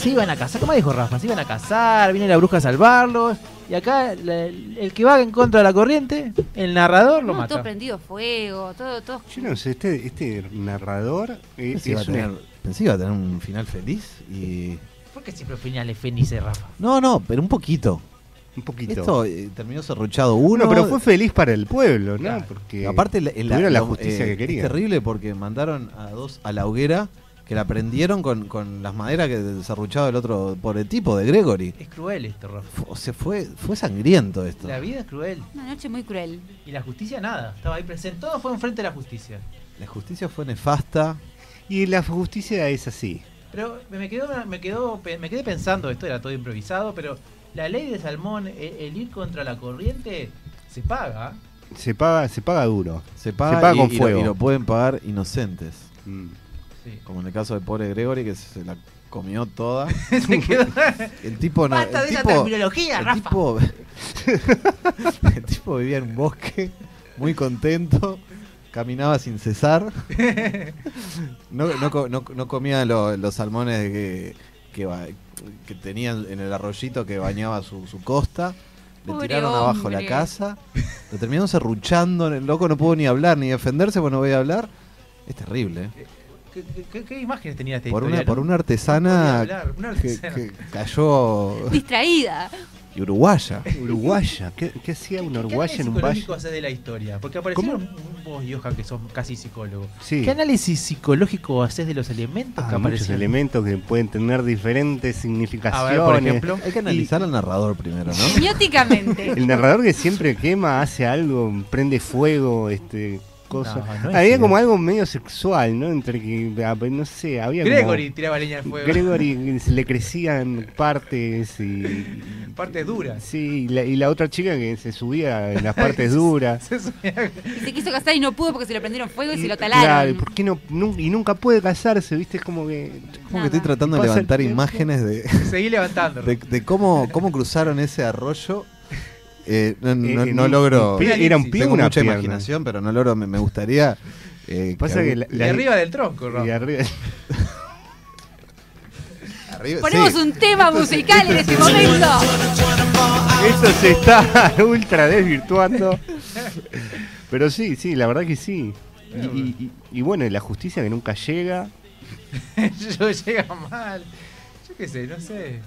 se iban a casar, ¿cómo dijo Rafa? Se iban a casar, viene la bruja a salvarlos. Y acá la- el que va en contra de la corriente, el narrador lo No, todo mata. prendido fuego, todo, todo. Yo no sé, este, este narrador eh, Pensé, que iba a es tener, pensé que iba a tener un final feliz y. ¿Por qué siempre finales felices, Rafa? No, no, pero un poquito. un poquito. Esto eh, terminó serruchado uno. Uno, pero fue feliz para el pueblo, ¿no? Claro. Porque Aparte, la, la- tuvieron la lo- justicia eh, que Es querían. terrible porque mandaron a dos a la hoguera que la prendieron con, con las maderas que desarruchado el otro pobre tipo de Gregory. Es cruel esto, Rafa. O sea, fue, fue sangriento esto. La vida es cruel. Una noche muy cruel. Y la justicia nada. Estaba ahí presente. Todo fue enfrente de la justicia. La justicia fue nefasta. Y la justicia es así. Pero me quedó, me quedó, me quedé pensando, esto era todo improvisado, pero la ley de Salmón, el, el ir contra la corriente, se paga. Se paga, se paga duro. Se paga, Se paga y, con y lo- fuego. y lo pueden pagar inocentes. Mm. Sí. Como en el caso del pobre Gregory que se la comió toda. se quedó. El tipo no. Basta el de esa tipo, terminología, el Rafa. tipo, el tipo vivía en un bosque, muy contento, caminaba sin cesar. No, no, no- no comía lo- los salmones que, que, que tenían en el arroyito que bañaba su, su costa. Le Pobre tiraron abajo la casa. Lo terminaron serruchando. El loco no pudo ni hablar ni defenderse, pues no voy a hablar. Es terrible. ¿eh? ¿Qué, qué- qué imágenes tenía esta Por historia? una, por una artesana hablar, una que, artesana. que cayó Distraída. y uruguaya. Uruguaya. ¿Qué, qué hacía una ¿Qué uruguaya en un valle? psicológico haces de la historia? Porque aparecieron vos y Johan, que son casi psicólogos. Sí. ¿Qué análisis psicológico haces de los elementos Ah, que muchos aparecieron? elementos que pueden tener diferentes A significaciones. ver, por ejemplo. Hay que analizar al narrador primero, ¿no? Semióticamente. El narrador que siempre quema, hace algo, prende fuego, este cosa. No, no es había como algo medio sexual, ¿no? Entre que, ah, no sé, había Gregory como... tiraba leña al fuego. Gregory se le crecían partes y... Partes duras. Sí, y la, y la otra chica que se subía en las partes duras. Se subía- Y se quiso casar y no pudo porque se lo prendieron fuego y, se lo Claro, talaron. ¿y ¿por qué no, y nunca puede casarse, viste? Es como que... Como que estoy tratando de el levantar imágenes de, Seguí levantando. de, de cómo, cómo cruzaron ese arroyo. Eh, no no- Eh, no logro. era un pie Tengo una mucha pierna. imaginación, pero no logro. Me, me gustaría. eh, Pasa que algún- la- Y arriba del tronco, Rafa. Y arriba... arriba- Ponemos sí. un tema musical en este momento. Esto se está ultra desvirtuando. Pero sí, sí, la verdad que sí. Y, y- y- y bueno, y la justicia que nunca llega. Yo llega mal. Yo qué sé, no sé.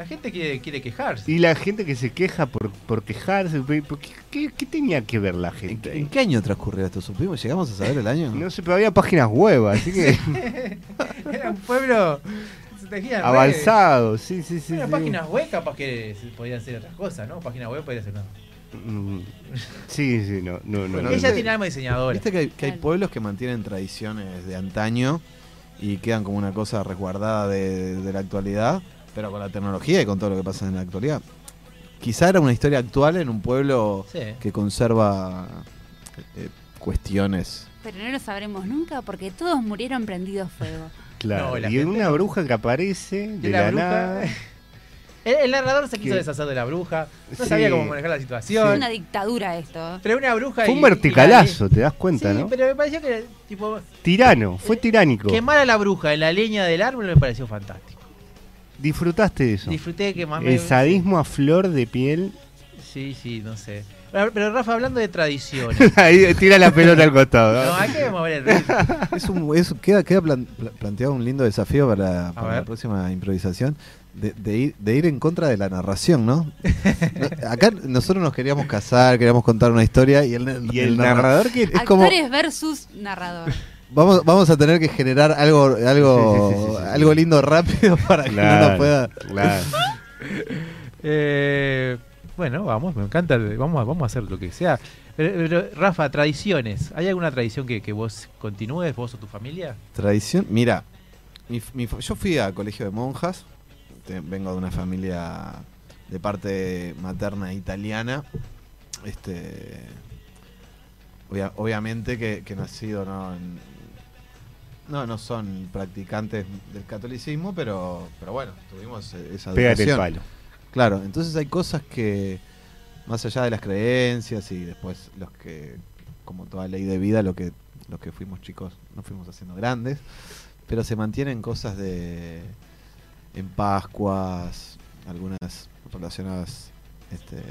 La gente quiere, quiere quejarse. Y la gente que se queja por, por quejarse. por ¿Qué, qué- qué tenía que ver la ¿En, gente? en qué año transcurrió esto? ¿Supimos? ¿Llegamos a saber el año? No sé, pero había páginas web, así que Era un pueblo. Avanzado. Sí, sí, sí. Bueno, sí. páginas web capaz que podían ser otras cosas, ¿no? Páginas web podría ser nada. Mm, Sí, sí, no, no, no. Bueno, no. Ella tiene alma diseñadora. Viste que hay, que hay Claro. pueblos que mantienen tradiciones de antaño y quedan como una cosa resguardada de, de la actualidad, pero con la tecnología y con todo lo que pasa en la actualidad. Quizá era una historia actual en un pueblo Sí. que conserva eh, cuestiones. Pero no lo sabremos nunca porque todos murieron prendidos fuego. Claro. No, y gente una bruja que aparece de la nada. El, el narrador se quiso deshacer de la bruja. No Sí. sabía cómo manejar la Es situación. una dictadura esto. Pero una bruja. Fue y- un y la- verticalazo, te das cuenta, sí, ¿no? pero me pareció que, tipo, Tirano, fue tiránico. quemar a la bruja en la leña del árbol me pareció fantástico. Disfrutaste de eso. Disfruté de que más El sadismo a flor de piel. Sí, sí, no sé. Pero, pero, Rafa, hablando de tradiciones. Ahí tira la pelota al costado. no, hay que mover el ritmo. Es un, es- queda queda plan- pla- planteado un lindo desafío para, la próxima improvisación. De, de ir, de ir en contra de la narración, ¿no? Acá nosotros nos queríamos casar, queríamos contar una historia y el, Y el narra- narrador que. Es como- Actores versus narrador. Vamos, vamos a tener que generar algo, algo, Sí, sí, sí, sí, sí. algo lindo rápido para que no nos pueda. claro. Eh, bueno, vamos, me encanta. Vamos a, vamos a hacer lo que sea. Pero, pero, Rafa, tradiciones. ¿Hay alguna tradición que, que vos continúes, vos o tu familia? Tradición, mira, mi- mi fa- yo fui a colegio de monjas, te- vengo de una familia de parte materna italiana, este, obvia- obviamente que, que nacido no, en- no, no son practicantes del catolicismo, pero, pero bueno, tuvimos eh, esa Pégate el palo. Claro, entonces hay cosas que, más allá de las creencias y después los que, como toda ley de vida, lo que, los que fuimos chicos nos fuimos haciendo grandes, pero se mantienen cosas de, en Pascuas, algunas relacionadas este,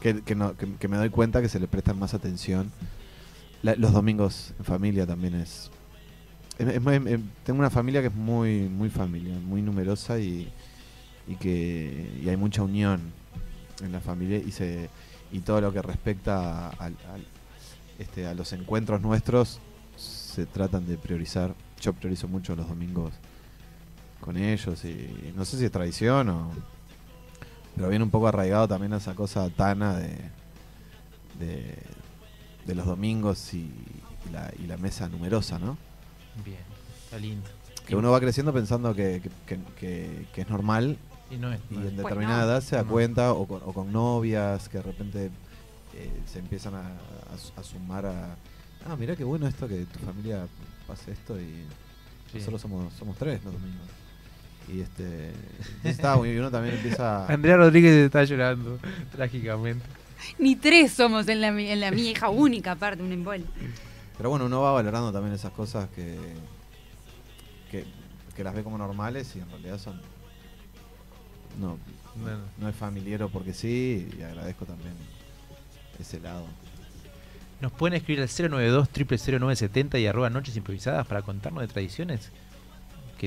que, que no- que- que me doy cuenta que se le prestan más atención. La- los domingos en familia también es... tengo una familia que es muy muy familia, muy numerosa y, y que y hay mucha unión en la familia y se y todo lo que respecta al, al- este, a los encuentros nuestros se tratan de priorizar. Yo priorizo mucho los domingos con ellos y no sé si es tradición o pero viene un poco arraigado también a esa cosa tana de de, los domingos y la, y la mesa numerosa, ¿no? Bien, está lindo. Que uno va creciendo pensando que, que- que- que- que es normal Y no es. y en es. Pues determinada no. edad se da cuenta o con, o con novias que de repente eh, se empiezan a, a su- a sumar a ah mira qué bueno esto que tu familia pase esto y Sí. nosotros somos somos tres los domingos y este y está y uno también empieza Andrea Rodríguez está llorando trágicamente. Ni tres somos en la, mi- en la mi hija única, aparte, un embol. Pero bueno uno va valorando también esas cosas que que, que las ve como normales y en realidad son no Bueno. no es familiero porque sí y agradezco también ese lado Nos pueden escribir al 092 000970 y arroba noches improvisadas para contarnos de tradiciones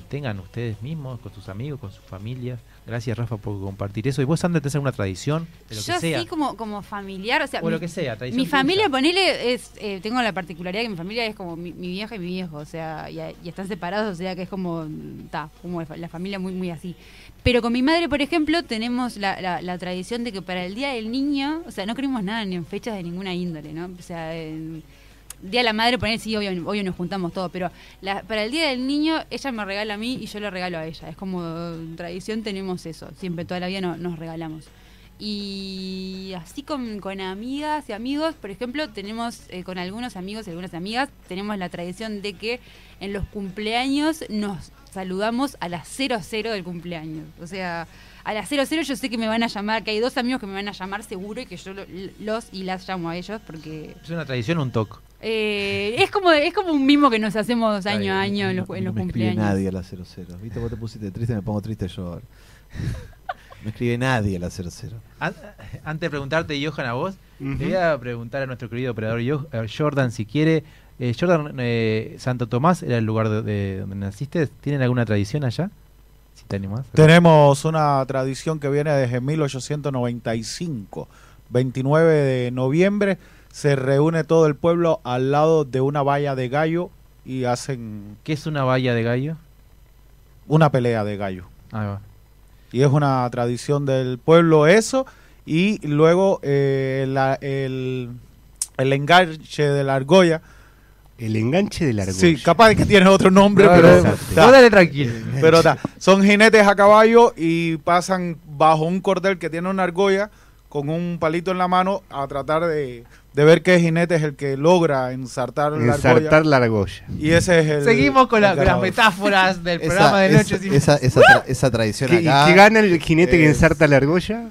que tengan ustedes mismos, con sus amigos, con sus familias. Gracias Rafa por compartir eso. ¿Y vos, Sandra, tenés alguna tradición de lo Yo que sea? sí como, como familiar, o sea, o mi, lo que sea, tradición mi familia, tuya. ponele, es, eh, tengo la particularidad que mi familia es como mi, mi vieja y mi viejo, o sea, y, y están separados, o sea que es como, ta, como la familia muy, muy así. Pero con mi madre, por ejemplo, tenemos la, la- la tradición de que para el Día del Niño, o sea, no creemos nada ni en fechas de ninguna índole, ¿no? O sea, en- Día de la Madre, poner sí, obvio, obvio nos juntamos todos, pero la- para el Día del Niño, ella me regala a mí y yo le regalo a ella. Es como tradición, tenemos eso. Siempre, toda la vida no- nos regalamos. Y así con, con amigas y amigos, por ejemplo, tenemos eh, con algunos amigos y algunas amigas, tenemos la tradición de que en los cumpleaños nos saludamos a las 00 del cumpleaños. O sea, a las 00 yo sé que me van a llamar, que hay dos amigos que me van a llamar seguro y que yo lo- los y las llamo a ellos porque ¿Es una tradición un toque? Eh, es como es como un mimo que nos hacemos año a año en los, No- en no los me escribe cumpleaños. nadie a la 00. ¿Viste? Vos te pusiste triste, me pongo triste yo ahora. no escribe nadie a la 00. An- Antes de preguntarte, Johan, a vos, le voy a preguntar a nuestro querido operador eh, Jordan si quiere. Eh, Jordan, eh, Santo Tomás era el lugar de, de donde naciste. ¿Tienen alguna tradición allá? Si te animás. Tenemos una tradición que viene desde 1895. 29 de noviembre se reúne todo el pueblo al lado de una valla de gallo y hacen ¿Qué es una valla de gallo? una pelea de gallo. Ahí va. Y es una tradición del pueblo eso. Y luego eh, la- el, el enganche de la argolla. El enganche de la argolla. Sí, capaz que tiene otro nombre, No, pero, no, dale tranquilo. pero ta. son jinetes a caballo y pasan bajo un cordel que tiene una argolla con un palito en la mano a tratar de, de ver qué jinete es el que logra ensartar la Ensartar argolla. la argolla. Y ese es el. Seguimos con, la- el con las metáforas del programa de noche. esa, esa, tra- esa tradición ¿Qué, ¿Y acá. gana el jinete que ensarta la argolla?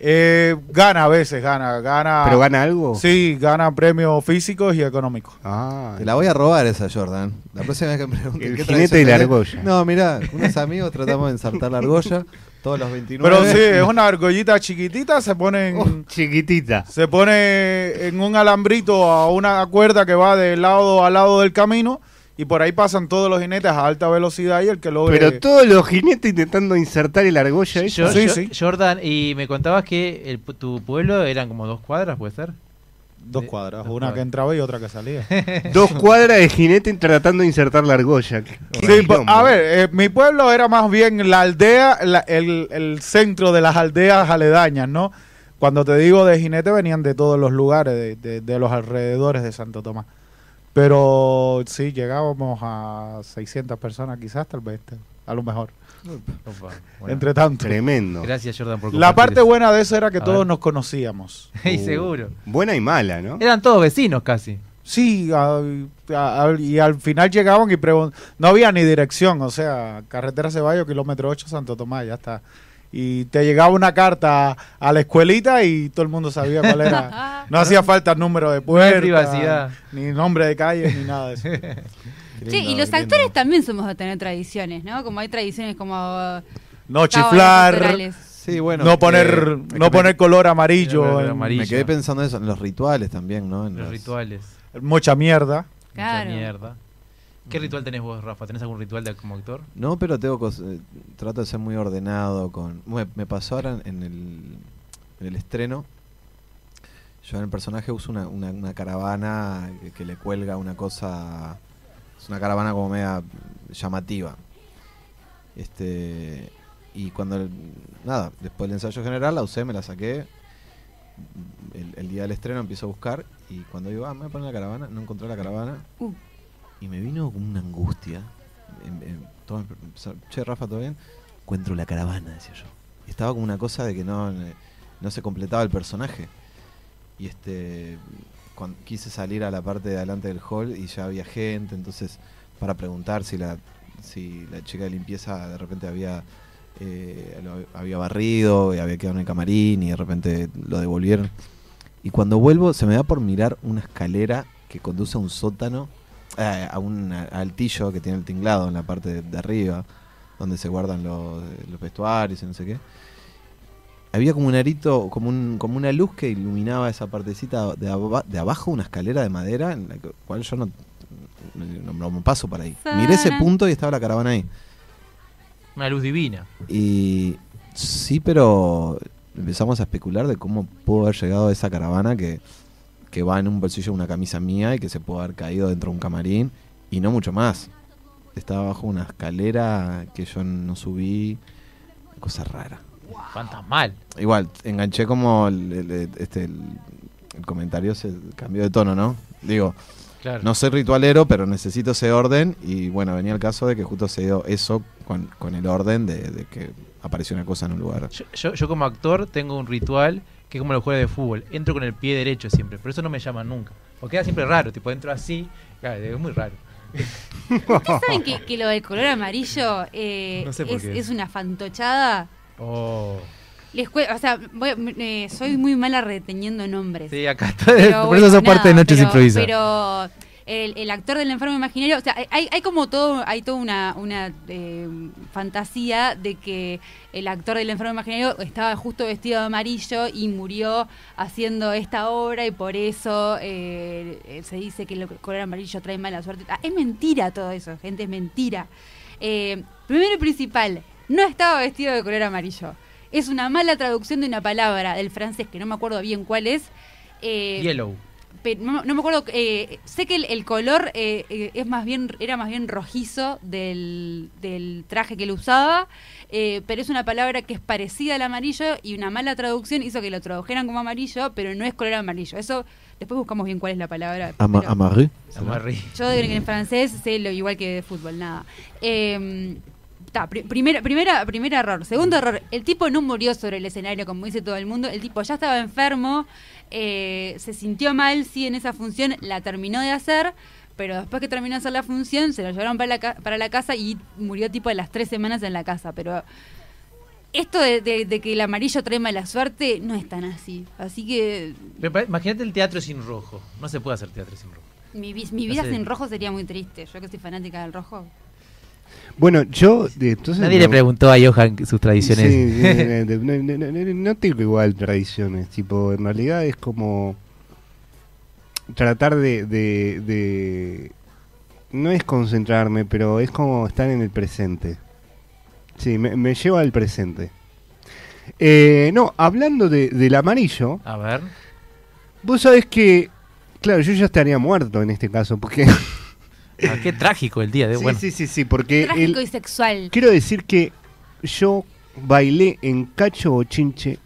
Eh, gana a veces, gana. gana ¿Pero gana algo? Sí, gana premios físicos y económicos. Ah, Te la voy a robar esa, Jordan. La próxima vez que me pregunten El qué jinete de la argolla. No, mirá, unos amigos tratamos de ensartar la argolla todos los 29. Pero sí, es una argollita chiquitita, se pone en, Oh, chiquitita. se pone en un alambrito a una cuerda que va de lado a lado del camino y por ahí pasan todos los jinetes a alta velocidad y el que logre... Pero todos los jinetes intentando insertar el argolla esa. Yo- Sí, yo- sí. Jordan, y me contabas que el tu pueblo eran como dos cuadras, ¿puede ser? Dos cuadras, dos una que entraba y otra que salía. Dos cuadras de jinete tratando de insertar la argolla. Sí, a ver, eh, mi pueblo era más bien la aldea, la- el, el centro de las aldeas aledañas, ¿no? Cuando te digo de jinete venían de todos los lugares, de, de- de los alrededores de Santo Tomás. Pero sí, llegábamos a 600 personas quizás, tal vez, a lo mejor, Opa, bueno. entre tanto. Tremendo. Gracias, Jordan, por La parte eso. buena de eso era que A todos ver. nos conocíamos. Y Uh, seguro. Buena y mala, ¿no? Eran todos vecinos casi. Sí, a- a- a- y al final llegaban y preguntaban, no había ni dirección, o sea, carretera Ceballos, kilómetro 8, Santo Tomás, ya está. Y te llegaba una carta a la escuelita y todo el mundo sabía cuál era. No hacía falta el número de puerta, ni nombre de calle, ni nada de eso. Sí, y los lindo. actores también somos de tener tradiciones, ¿no? Como hay tradiciones como... No cábalas chiflar. Sí, bueno. no poner, eh, no me- poner color amarillo, Color en- amarillo. Me quedé pensando en eso, en los rituales también, ¿no? En Los rituales. mucha mierda. Claro. Mucha mierda. ¿Qué ritual tenés vos, Rafa? ¿Tenés algún ritual de, como actor? No, pero tengo cos- eh, trato de ser muy ordenado con me, me pasó ahora en el, en el estreno. Yo en el personaje uso una, una, una caravana que, que le cuelga una cosa. Es una caravana como media llamativa. Este. Y cuando. el- nada, después del ensayo general la usé, me la saqué. El, el día del estreno empiezo a buscar. Y cuando digo, ah, me voy a poner la caravana, no encontré la caravana. Uh. Y me vino como una angustia. Todo- che, Rafa, ¿todo bien? Encuentro la caravana, decía yo. Y estaba como una cosa de que no, no se completaba el personaje. Y este cuan- quise salir a la parte de adelante del hall y ya había gente, entonces para preguntar si la si la chica de limpieza de repente había eh, lo había barrido y había quedado en el camarín y de repente lo devolvieron. Y cuando vuelvo se me da por mirar una escalera que conduce a un sótano, eh, a un altillo que tiene el tinglado en la parte de, de arriba, donde se guardan los, los vestuarios y no sé qué. Había como un arito, como, un, como una luz que iluminaba esa partecita de, aba- de abajo, una escalera de madera, en la que- cual yo no, no, no paso para ahí. Miré ese punto y estaba la caravana ahí. Una luz divina. Y sí, pero empezamos a especular de cómo pudo haber llegado esa caravana que, que va en un bolsillo de una camisa mía y que se pudo haber caído dentro de un camarín y no mucho más. Estaba bajo una escalera que yo no subí, cosa rara. Fantasmal. Igual, enganché como el, este, el, el comentario se cambió de tono, ¿no? Digo, Claro. no soy ritualero, pero necesito ese orden. Y bueno, venía el caso de que justo se dio eso con, con el orden de, de que apareció una cosa en un lugar. Yo, yo, yo como actor tengo un ritual que es como los jugadores de fútbol. Entro con el pie derecho siempre, pero eso no me llaman nunca. Porque queda siempre raro, tipo entro así, claro, es muy raro. ¿Ustedes saben que, que lo del color amarillo eh, No sé por es, qué. es una fantochada? Oh. Les o sea, voy- eh, soy muy mala reteniendo nombres. Sí, acá está. Pero Por eso bueno, sos parte de nada, Noches Improvisadas. Pero el, el actor del enfermo imaginario, o sea, hay, hay como todo, hay toda una, una eh, fantasía de que el actor del enfermo imaginario estaba justo vestido de amarillo y murió haciendo esta obra y por eso eh, se dice que el color amarillo trae mala suerte. Ah, es mentira todo eso, gente, es mentira. Primero y principal, no estaba vestido de color amarillo. Es una mala traducción de una palabra del francés que no me acuerdo bien cuál es. Eh, Yellow. pe- no, no me acuerdo eh, sé que el, el color eh, es más bien era más bien rojizo del, del traje que él usaba eh, pero es una palabra que es parecida al amarillo y una mala traducción hizo que lo tradujeran como amarillo pero no es color amarillo eso después buscamos bien cuál es la palabra Ama- pero- amarré. Yo en en francés sé lo igual que de fútbol, nada. Ta, pri- primera, primera, primer error. Segundo error, el tipo no murió sobre el escenario como dice todo el mundo. El tipo ya estaba enfermo, eh, se sintió mal, sí, en esa función, la terminó de hacer, pero después que terminó de hacer la función, se lo llevaron para la, ca- para la casa y murió tipo a las tres semanas en la casa. Pero esto de, de- de que el amarillo trae mala suerte no es tan así. Así que Imagínate el teatro sin rojo. No se puede hacer teatro sin rojo. mi, mi No vida sé. sin rojo sería muy triste. Yo que soy fanática del rojo. Bueno, yo. de- entonces Nadie le preguntó a Johan sus tradiciones. Sí, no, no- no- no tengo igual tradiciones. Tipo, en realidad es como. Tratar de. de, de- no es concentrarme, pero es como estar en el presente. Sí, me, me lleva al presente. Eh, no, hablando de, del amarillo, A ver. vos sabés que. Claro, yo ya estaría muerto en este caso, porque. Ah, qué trágico el día de sí, bueno. sí, sí, sí, porque. Trágico el- y sexual. Quiero decir que yo bailé en Cacho Bochinche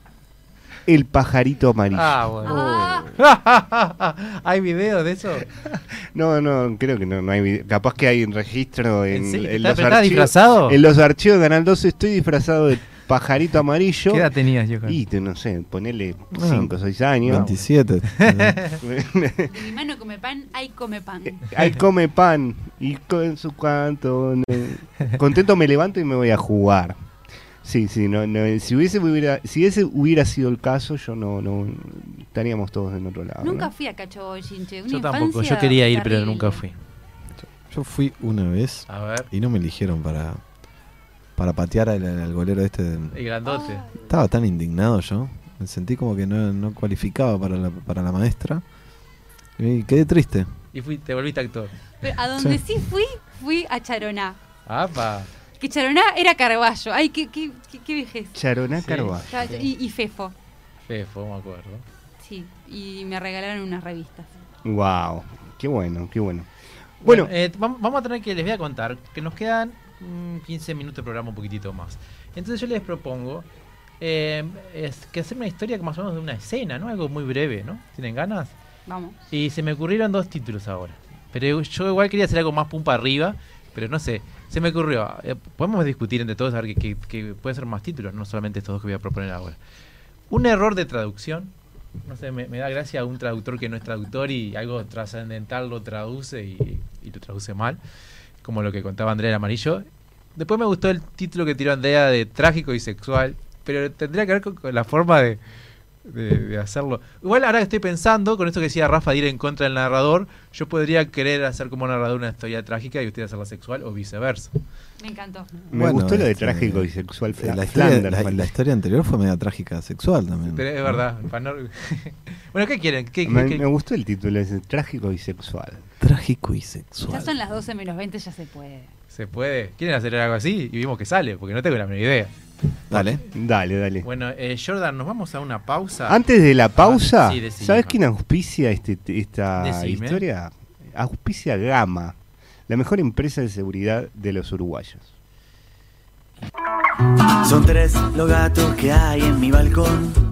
el pajarito amarillo. Ah, bueno. Ah, ¿Hay videos de eso? No, no, creo que no, no hay video. Capaz que hay un registro en, ¿En serio? en ¿Estás- los pero estás archivos. disfrazado? En los archivos de Canal 12 estoy disfrazado de pajarito amarillo. ¿Qué edad tenías, Johan? Y te- no sé, ponele Ah, 5 o 6 años. 27. mi mano come pan, ay come pan. Ahí come pan y con su canto. no. Contento me levanto y me voy a jugar. Sí, sí, no, no, si hubiese hubiera, si ese hubiera sido el caso, yo no, no estaríamos todos en otro lado. Nunca ¿no? fui a Cacho Bochinche. Una Yo tampoco, yo quería ir, pero nunca fui. Yo fui una vez A ver, y no me eligieron para, para patear al, al golero este. de- el grandote. Estaba tan indignado yo. Me sentí como que no, no cualificaba para la, para la maestra. Y quedé triste. Y fui, te volviste actor. Pero a donde sí. fui, fui a Charoná. ¡Apa! Que Charoná era Carballo. Ay, qué, qué, qué, qué vejez. Charoná Sí. Carvalho. Y, y Fefo. Fefo, me acuerdo. Sí. Y me regalaron unas revistas. Wow, qué bueno, qué bueno. Bueno, eh, vam- vamos a tener que, les voy a contar, que nos quedan 15 minutos de programa, un poquitito más. Entonces yo les propongo eh, es que hacer una historia más o menos de una escena, ¿no? Algo muy breve, ¿no? ¿Tienen ganas? Vamos. Y se me ocurrieron dos títulos ahora. Pero yo igual quería hacer algo más pum para arriba, pero no sé. Se me ocurrió. eh, podemos discutir entre todos a ver que, que, que pueden ser más títulos, no solamente estos dos que voy a proponer ahora. Un error de traducción. No sé, me, me da gracia un traductor que no es traductor y algo trascendental lo traduce y, y lo traduce mal, como lo que contaba Andrea el Amarillo. Después me gustó el título que tiró Andrea de trágico y sexual, pero tendría que ver con, con la forma de, de, de hacerlo. Igual ahora que estoy pensando, con esto que decía Rafa de ir en contra del narrador, yo podría querer hacer como narrador una historia trágica y usted hacerla sexual o viceversa. Me encantó. me bueno, gustó lo de este, trágico y sexual. La, historia, Flanders, la- historia anterior fue media trágica sexual también. Pero es verdad. bueno, ¿qué quieren? ¿Qué, me, qué- me gustó el título ese, trágico y sexual. Trágico y Ya sexual. son las 12 menos 20, ya se puede. ¿Se puede? ¿Quieren hacer algo así? Y vimos que sale, porque no tengo la menor idea. Dale. Dale, dale. Bueno, eh, Jordan, nos vamos a una pausa. Antes de la pausa, sí, decime. ¿sabes quién auspicia este, esta Decime. historia? Auspicia Gama, la mejor empresa de seguridad de los uruguayos. Son tres los gatos que hay en mi balcón.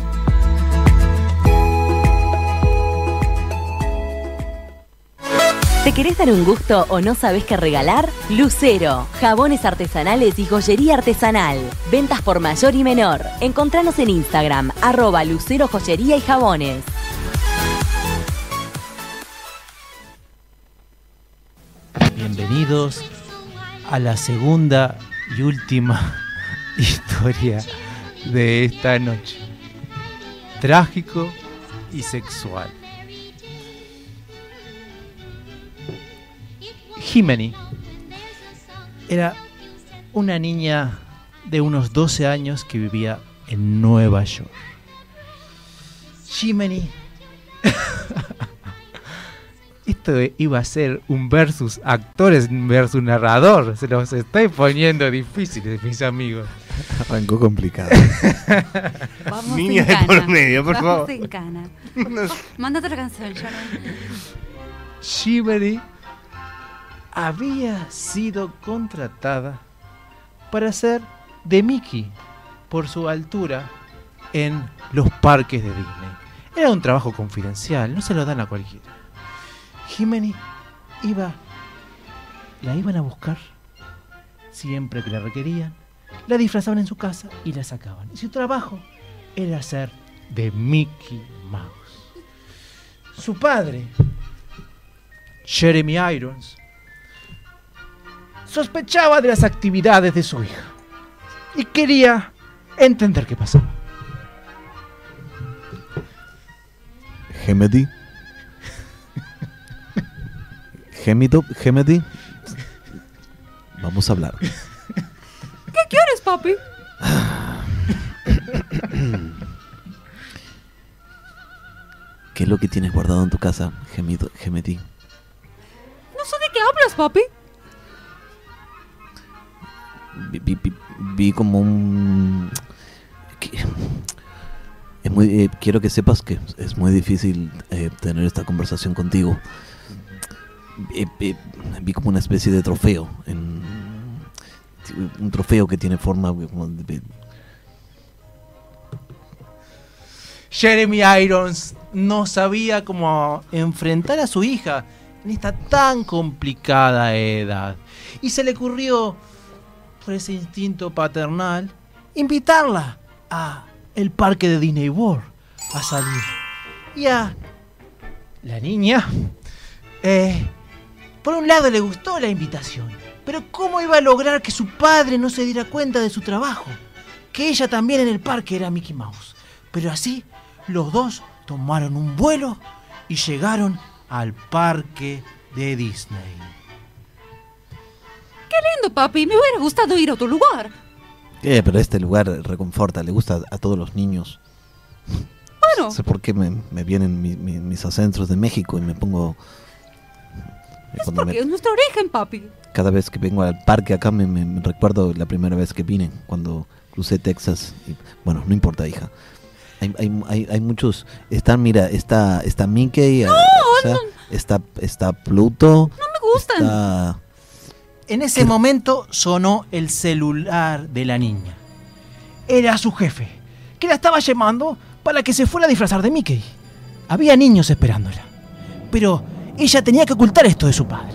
¿Te querés dar un gusto o no sabes qué regalar? Lucero, jabones artesanales y joyería artesanal. Ventas por mayor y menor. Encontranos en Instagram, arroba Lucero Joyería y Jabones. Bienvenidos a la segunda y última historia de esta noche. Trágico y sexual. Jimeny era una niña de unos 12 años que vivía en Nueva York. Jimeny esto iba a ser un versus actores versus narrador. Se los estoy poniendo difíciles, mis amigos. Arrancó complicado. Vamos Niña de por medio, por Vamos favor. en cana. Mándate otra canción, Sharon. Había sido contratada para ser de Mickey por su altura en los parques de Disney. Era un trabajo confidencial, no se lo dan a cualquiera. Jimeny iba, la iban a buscar siempre que la requerían, la disfrazaban en su casa y la sacaban. Y su trabajo era ser de Mickey Mouse. Su padre, Jeremy Irons, sospechaba de las actividades de su hija y quería entender qué pasaba. Gemedy. Gemito, Gemedy. Vamos a hablar. ¿Qué quieres, papi? ¿Qué es lo que tienes guardado en tu casa, Gemedy? No sé de qué hablas, papi. Vi, como un... Eh, quiero que sepas que es muy difícil eh, tener esta conversación contigo. Eh, vi como una especie de trofeo, un trofeo que tiene forma Jeremy Irons no sabía cómo enfrentar a su hija en esta tan complicada edad. Y se le ocurrió, por ese instinto paternal, invitarla a el parque de Disney World a salir. Y a la niña, eh, por un lado le gustó la invitación, pero ¿cómo iba a lograr que su padre no se diera cuenta de su trabajo? Que ella también en el parque era Mickey Mouse. Pero así, los dos tomaron un vuelo y llegaron al parque de Disney. Qué lindo, papi. Me hubiera gustado ir a otro lugar. Eh, pero este lugar reconforta, le gusta a todos los niños. Bueno, No sé por qué me, me vienen mi- mi- mis acentos de México y me pongo... cuando me- porque es nuestro origen, papi. cada vez que vengo al parque acá me, me- me recuerdo la primera vez que vine, cuando crucé Texas. Y, bueno, no importa, hija. Hay, hay, hay, hay muchos... Están, mira, está, está Mickey, ah, o sea, está, está Pluto. No me gustan. Está... En ese momento sonó el celular de la niña. Era su jefe, que la estaba llamando para que se fuera a disfrazar de Mickey. Había niños esperándola. Pero ella tenía que ocultar esto de su padre.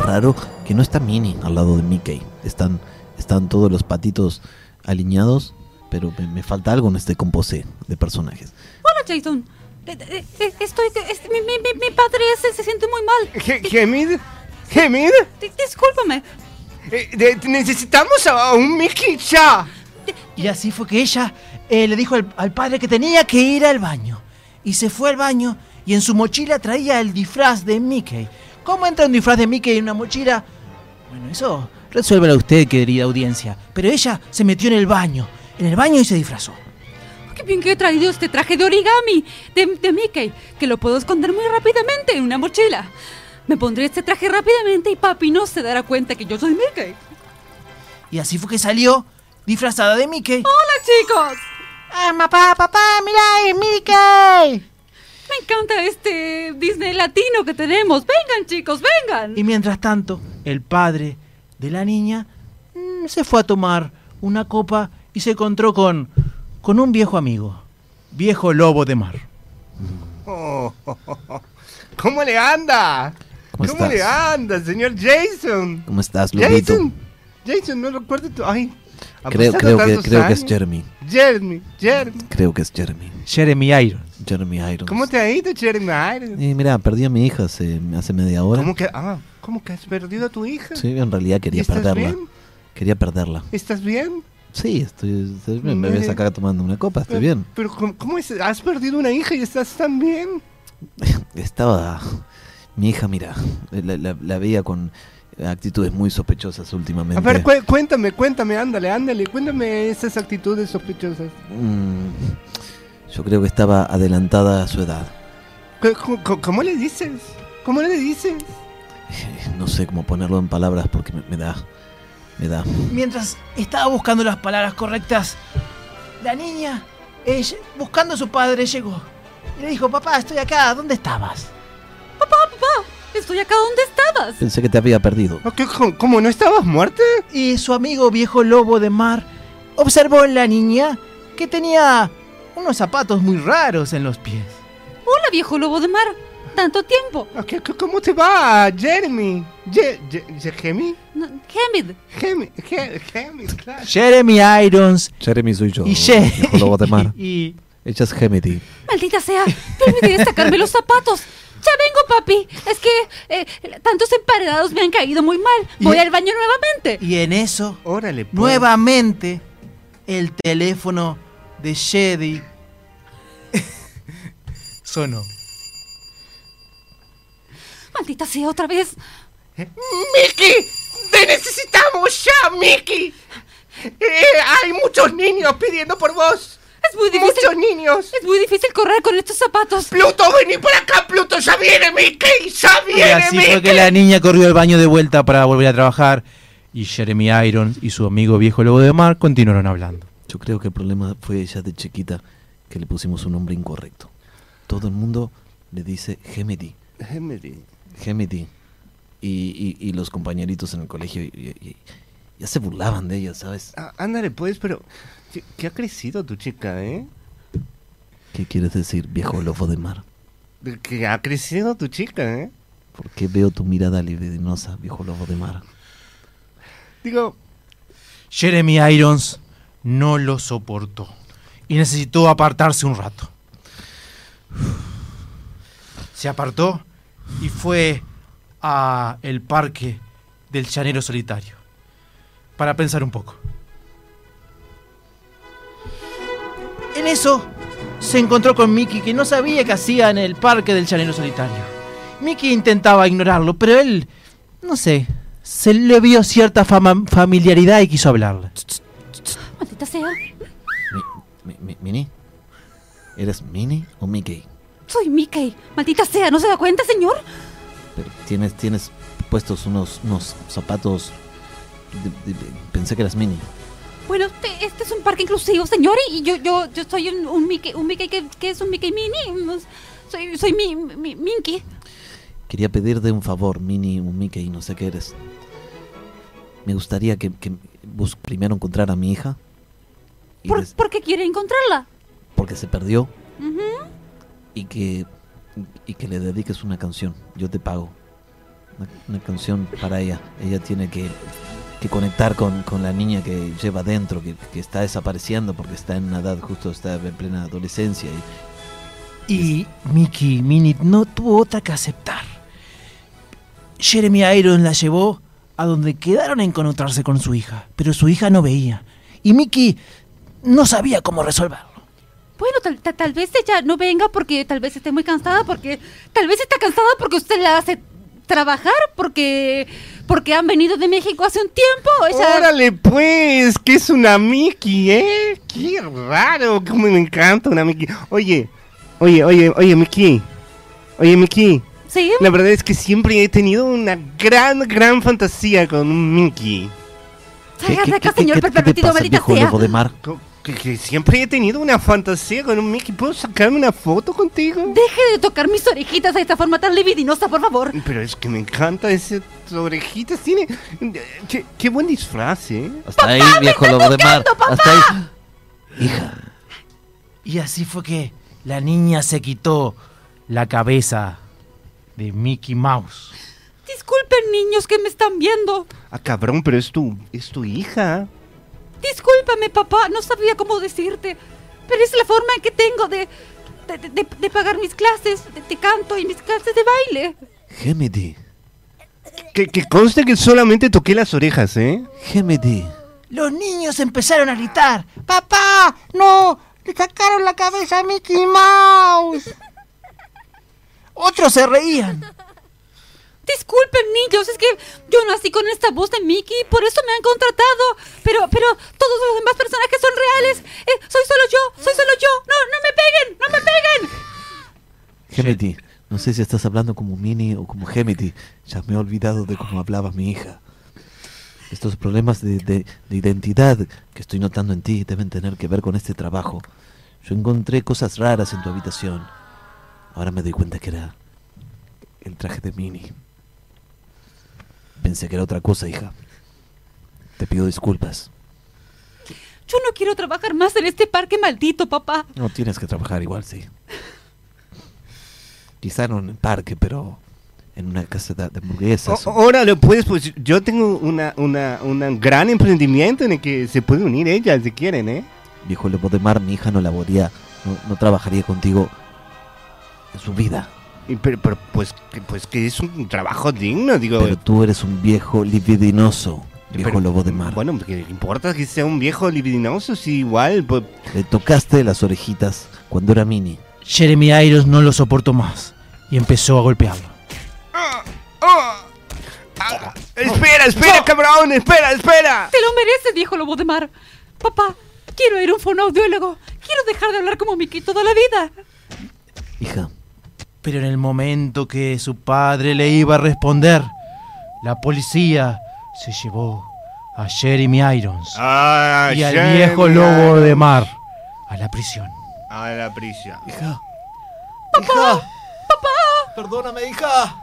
Raro que no está Minnie al lado de Mickey. Están, están todos los patitos alineados, pero me, me falta algo en este composé de personajes. Hola, Jason. Eh, eh, eh, Estoy. es- mi, mi- mi- padre se, se siente muy mal. Ge- Gemid, Gemid, Di- Discúlpame. eh, de- necesitamos a un Mickey ya. Y así fue que ella eh, le dijo al, al padre que tenía que ir al baño. Y se fue al baño y en su mochila traía el disfraz de Mickey. ¿Cómo entra un disfraz de Mickey en una mochila? Bueno, eso resuélvelo usted, querida audiencia. Pero ella se metió en el baño, en el baño y se disfrazó. Qué bien que he traído este traje de origami de, de Mickey, que lo puedo esconder muy rápidamente en una mochila. Me pondré este traje rápidamente y papi no se dará cuenta que yo soy Mickey. Y así fue que salió disfrazada de Mickey. ¡Hola, chicos! ¡Ah, papá, papá, mira, es Mickey! Me encanta este Disney latino que tenemos. Vengan, chicos, vengan. Y mientras tanto, el padre de la niña mm, se fue a tomar una copa y se encontró con, con un viejo amigo, viejo lobo de mar. Oh, oh, oh, oh. ¿Cómo le anda? ¿Cómo ¿Cómo, le anda, señor Jason? ¿Cómo estás, Lobito? Jason, Jason, no recuerdo tu... Ay, Creo, creo, que, creo que es. Jeremy. Jeremy, Jeremy. Creo que es Jeremy. Jeremy Irons. Jeremy Irons. ¿Cómo te ha ido, Jeremy? Irons? Eh, mira, perdí a mi hija hace, hace media hora. ¿Cómo que, ah, ¿Cómo que has perdido a tu hija? Sí, en realidad quería ¿Estás perderla. bien? Quería perderla. ¿Estás bien? Sí, estoy, estoy- me, me ves acá tomando una copa, estoy bien. Pero ¿cómo, cómo es? ¿Has perdido una hija y estás tan bien? Estaba... Mi hija, mira, la, la- la veía con actitudes muy sospechosas últimamente. A ver, cué- cuéntame, cuéntame, ándale, ándale, cuéntame esas actitudes sospechosas. Mm, yo creo que estaba adelantada a su edad. ¿Cómo, cómo- cómo le dices? ¿Cómo le dices? Eh, No sé cómo ponerlo en palabras porque me, me da... Me da... Mientras estaba buscando las palabras correctas, la niña, ella, buscando a su padre, llegó. Y le dijo, papá, estoy acá, ¿dónde estabas? Papá, papá, estoy acá donde estabas. Pensé que te había perdido. ¿O qué- ¿Cómo, cómo, no estabas muerta? Y su amigo viejo lobo de mar observó en la niña que tenía unos zapatos muy raros en los pies. Hola, viejo lobo de mar. Tanto tiempo. ¿O qué- qué- ¿Cómo te va, Jeremy? Je, Je- Je- ¿Gemi? No, Hamid, Gemi, Ge- Gemi, claro. Jeremy Irons Jeremy soy yo. y Je- viejo lobo de mar. y Ella es Gemity. maldita sea. De sacarme los zapatos. Ya vengo, papi. Es que eh, tantos emparedados me han caído muy mal. Voy Y- al baño nuevamente. y en eso Órale, pues. nuevamente el teléfono de Shady sonó. Maldita sea otra vez. ¡Mickey! ¡Te necesitamos ya, Mickey! Eh, hay muchos niños pidiendo por vos. Es muy difícil. Muchos niños. Es muy difícil correr con estos zapatos. Pluto, vení por acá, Pluto. Ya viene, Mickey. Ya Y viene, así Mickey. fue que la niña corrió al baño de vuelta para volver a trabajar y Jeremy Irons y su amigo viejo lobo de mar continuaron hablando. Yo creo que el problema fue ella de chiquita, que le pusimos un nombre incorrecto. Todo el mundo le dice Gemedy, Emily. Gemedy. Y, y, y los compañeritos en el colegio y- y- y- ya se burlaban de ella, ¿sabes? Ah, ándale, pues, pero. ¿Qué- ¿Qué ha crecido tu chica, eh? ¿Qué quieres decir, viejo lobo de mar? De Que ha crecido tu chica, eh? ¿Por qué veo tu mirada libidinosa, viejo lobo de mar? Digo, Jeremy Irons no lo soportó y necesitó apartarse un rato. Se apartó y fue a el parque del llanero solitario para pensar un poco. En eso se encontró con Mickey que no sabía qué hacía en el parque del llanero solitario. Mickey intentaba ignorarlo, pero él, no sé, se le vio cierta fama- familiaridad y quiso hablarle. Maldita sea. Mi- mi- mi- ¿Mini? ¿Eres Mini o Mickey? Soy Mickey. Maldita sea, ¿no se da cuenta, señor? Pero tienes, tienes puestos unos, unos zapatos. de- de- de- pensé que eras Mini. Bueno, te- este es un parque inclusivo, señor, y yo yo yo soy un, un Mickey, un Mickey que, que es un Mickey mini. Soy soy mi, mi Minky. Quería pedirte un favor, Mini o Mickey, no sé qué eres. Me gustaría que, que bus- primero encontrar a mi hija. ¿Por, des- por qué quiere encontrarla? porque se perdió y que, y que le dediques una canción. Yo te pago. Una, una canción para ella. Ella tiene que, que conectar con, con la niña que lleva dentro, que, que está desapareciendo porque está en una edad, justo está en plena adolescencia. Y Y Mickey Minnie no tuvo otra que aceptar. Jeremy Irons la llevó a donde quedaron a encontrarse con su hija, pero su hija no veía. Y Mickey no sabía cómo resolverlo. Bueno, tal, tal, tal vez ella no venga porque tal vez esté muy cansada, porque tal vez está cansada porque usted la hace trabajar, porque porque han venido de México hace un tiempo. Ella, órale, pues, que es una Mickey, ¿eh? Qué raro, cómo me encanta una Mickey. Oye, oye, oye, oye, Mickey. Oye, Mickey. Sí, La verdad es que siempre he tenido una gran, gran fantasía con un Mickey. salga de acá, señor qué te pervertido, pasa, maldita viejo sea. lobo de mar? Que, que siempre he tenido una fantasía con un Mickey. ¿Puedo sacarme una foto contigo? Deje de tocar mis orejitas de esta forma tan libidinosa, por favor. Pero es que me encanta esas orejitas. Tiene. Qué, qué buen disfraz, ¿eh? Hasta ahí, viejo lobo de mar. Hasta ahí. Hija, Y así fue que la niña se quitó la cabeza de Mickey Mouse. Disculpen, niños que me están viendo. Ah, cabrón, pero es tu, es tu hija. Discúlpame, papá, no sabía cómo decirte. Pero es la forma en que tengo de, de, de- de pagar mis clases de, de canto y mis clases de baile. Gemedy, Que, que conste que solamente toqué las orejas, ¿eh? Gemedy. Los niños empezaron a gritar: ¡Papá! ¡No! ¡Le sacaron la cabeza a Mickey Mouse! Otros se reían. Disculpen, niños, es que yo nací con esta voz de Mickey por eso me han contratado. Pero, pero todos los demás personajes son reales. Eh, soy solo yo, soy solo yo. No, no me peguen, no me peguen. Gemedy, no sé si estás hablando como Mini o como Gemedy. Ya me he olvidado de cómo hablaba mi hija. Estos problemas de, de- de identidad que estoy notando en ti deben tener que ver con este trabajo. Yo encontré cosas raras en tu habitación. Ahora me doy cuenta que era el traje de Mini. Pensé que era otra cosa, hija. Te pido disculpas. Yo no quiero trabajar más en este parque maldito, papá. No tienes que trabajar igual, sí. Quizá no en el parque, pero en una casa de, hamburguesas. O- órale, pues, pues yo tengo una, una, un gran emprendimiento en el que se puede unir ellas si quieren, ¿eh? Viejo lobo de mar, mi hija no laboraría, no, no trabajaría contigo en su vida. Y pero, pero, pues, que, pues que es un trabajo digno, digo. Pero tú eres un viejo libidinoso, viejo Pero- lobo de mar. Bueno, ¿qué importa que sea un viejo libidinoso? Si igual, pues... Le tocaste las orejitas cuando era mini. Jeremy Irons no lo soportó más y empezó a golpearlo. ¡Espera, espera, cabrón! ¡Espera, espera! Te lo mereces, viejo lobo de mar. Papá, quiero ir a un fonoaudiólogo. Quiero dejar de hablar como Mickey toda la vida. Hija, Pero en el momento que su padre le iba a responder, la policía se llevó a Jeremy Irons Ah, y al Jeremy viejo lobo Irons. de mar a la prisión. A la prisión. Hija. Hija. Papá. Perdóname, hija.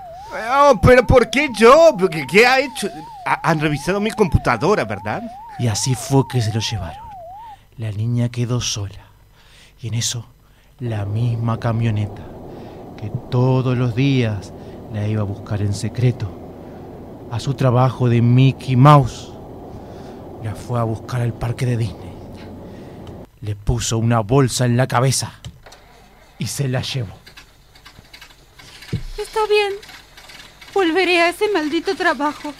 Oh, pero ¿por qué yo? ¿Qué, qué ha hecho? Ha- han revisado mi computadora, ¿verdad? Y así fue que se lo llevaron. La niña quedó sola. Y en eso, la misma camioneta que todos los días la iba a buscar en secreto a su trabajo de Mickey Mouse, la fue a buscar al parque de Disney. Le puso una bolsa en la cabeza y se la llevó. Está bien. Volveré a ese maldito trabajo.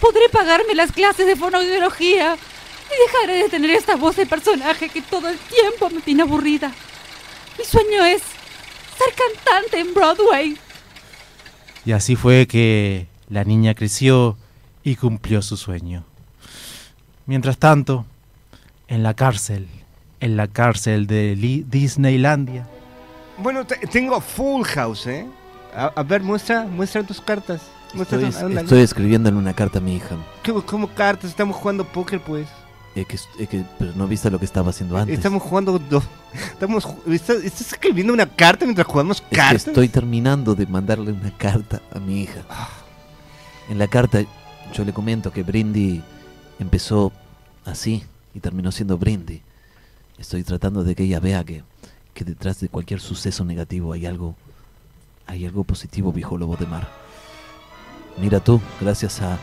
Podré pagarme las clases de fonoaudiología y dejaré de tener esta voz de personaje que todo el tiempo me tiene aburrida. Mi sueño es ser cantante en Broadway. Y así fue que la niña creció y cumplió su sueño. Mientras tanto, en la cárcel, en la cárcel de Disneylandia, Bueno, te- tengo Full House, ¿eh? A, a ver, muestra, muestra tus cartas. Muestra Estoy, tu- ándale. estoy escribiéndole una carta a mi hija. ¿Cómo, cómo cartas? Estamos jugando póker, pues. Eh, que, eh, que- pero no viste lo que estaba haciendo antes. Estamos jugando... do- estamos, ¿estás, estás escribiendo una carta mientras jugamos Es que cartas? estoy terminando de mandarle una carta a mi hija. En la carta yo le comento que Brindy empezó así y terminó siendo Brindy. Estoy tratando de que ella vea que, que detrás de cualquier suceso negativo hay algo, hay algo positivo, viejo lobo de mar. Mira tú, gracias a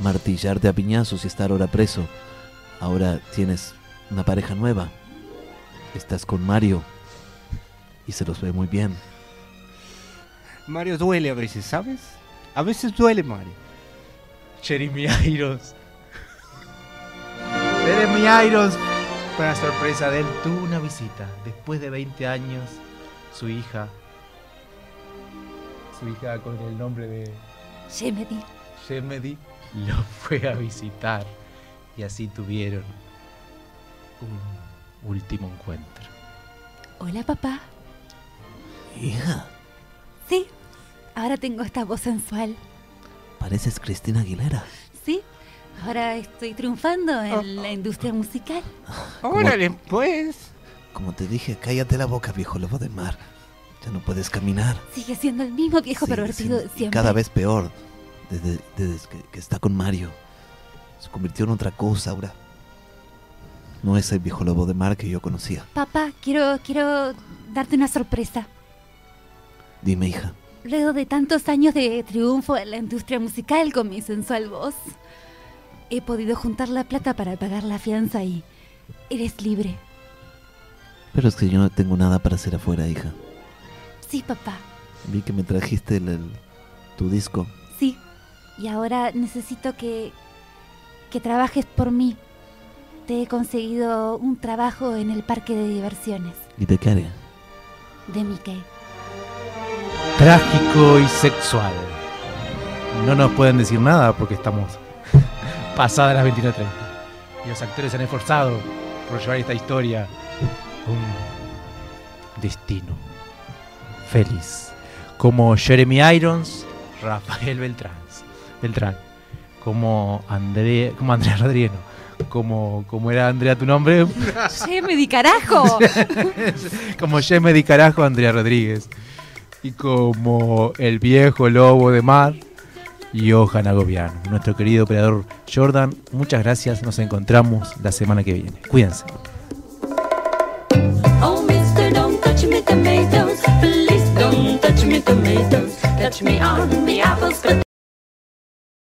martillarte a piñazos y estar ahora preso, ahora tienes una pareja nueva. Estás con Mario y se los ve muy bien. Mario duele a veces, ¿sabes? A veces duele, Mario. Jeremy Irons. Jeremy Irons, para sorpresa de él, tuvo una visita. Después de 20 años, su hija, su hija con el nombre de Shemedi. Shemedi, lo fue a visitar. Y así tuvieron un último encuentro. Hola, papá. Hija, Sí, ahora tengo esta voz sensual. pareces Cristina Aguilera. Sí, ahora estoy triunfando en la industria musical. Órale, pues. Como te dije, cállate la boca, viejo lobo de mar. Ya no puedes caminar. Sigue siendo el mismo viejo Sigue pervertido siendo- siempre. cada vez peor. Desde, desde que, que está con Mario. Se convirtió en otra cosa ahora. No es el viejo lobo de mar que yo conocía. Papá, quiero, quiero darte una sorpresa. Dime, hija. Luego de tantos años de triunfo en la industria musical con mi sensual voz, he podido juntar la plata para pagar la fianza y eres libre. Pero es que yo no tengo nada para hacer afuera, hija. Sí, papá, Vi que me trajiste el- el- tu disco. sí. Y ahora necesito que, que trabajes por mí. Te he conseguido un trabajo en el parque de diversiones ¿Y de qué haré? de Mickey. Trágico y sexual. No nos pueden decir nada porque estamos pasadas las 29.30. Y los actores se han esforzado por llevar esta historia a un destino feliz. Como Jeremy Irons, Rafael Beltrán. Beltrán. Como André, como Andrea Rodríguez. no. Como, como era Andrea tu nombre. ¡Shemedi, carajo! como Jemedi Carajo, Andrea Rodríguez. Y como el viejo lobo de mar, Johan Agobiano. Nuestro querido operador Jordan, muchas gracias. Nos encontramos la semana que viene. Cuídense. Oh, mister, don't touch me tomatoes. Please don't touch me tomatoes. Touch me on the apples, but